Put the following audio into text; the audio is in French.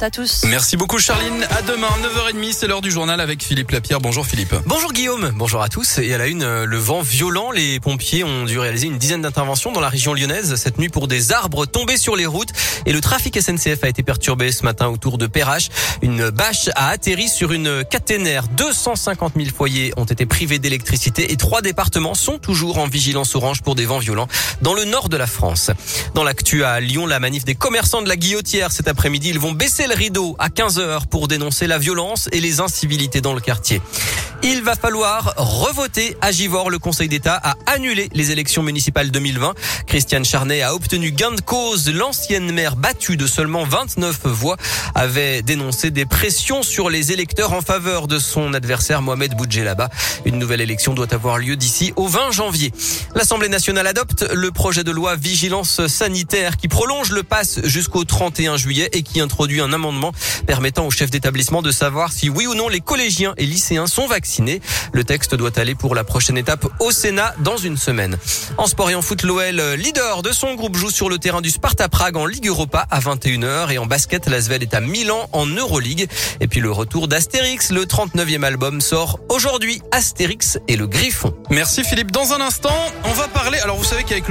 forte à tous. Merci beaucoup Charline. À demain, 9h30, c'est l'heure du journal avec Philippe Lapierre. Bonjour Philippe. Bonjour Guillaume, bonjour à tous. Et à la une, euh, le vent violent. Les pompiers ont dû réaliser une dizaine d'interventions dans la région lyonnaise cette nuit pour des arbres tombés sur les routes. Et le trafic SNCF a été perturbé ce matin autour de Perrache. Une bâche a atterri sur une caténaire. 250 000 foyers ont été privés d'électricité et trois départements sont toujours en vigilance orange pour des vents violents dans le nord de la France. Dans l'actu à Lyon, la manif des commerçants de la Guillotière cet après-midi, ils vont baisser le rideau à 15h pour dénoncer la violence et les incivilités dans le quartier. Il va falloir revoter à Givor. Le Conseil d'État a annulé les élections municipales 2020. Christiane Charnet a obtenu gain de cause. L'ancienne maire battue de seulement 29 voix avait dénoncé des pressions sur les électeurs en faveur de son adversaire Mohamed Boudjelaba. Une nouvelle élection doit avoir lieu d'ici au 20 janvier. L'Assemblée nationale adopte le projet de loi vigilance sanitaire qui prolonge le pass jusqu'au 31 juillet et qui introduit un amendement permettant aux chefs d'établissement de savoir si oui ou non les collégiens et lycéens sont vaccinés le texte doit aller pour la prochaine étape au Sénat dans une semaine. En sport et en foot, l'OL, leader de son groupe, joue sur le terrain du Sparta Prague en Ligue Europa à 21h. Et en basket, l'Asvel est à Milan en Euroleague. Et puis le retour d'Astérix, le 39e album sort aujourd'hui. Astérix et le Griffon. Merci Philippe. Dans un instant, on va parler. Alors vous savez qu'avec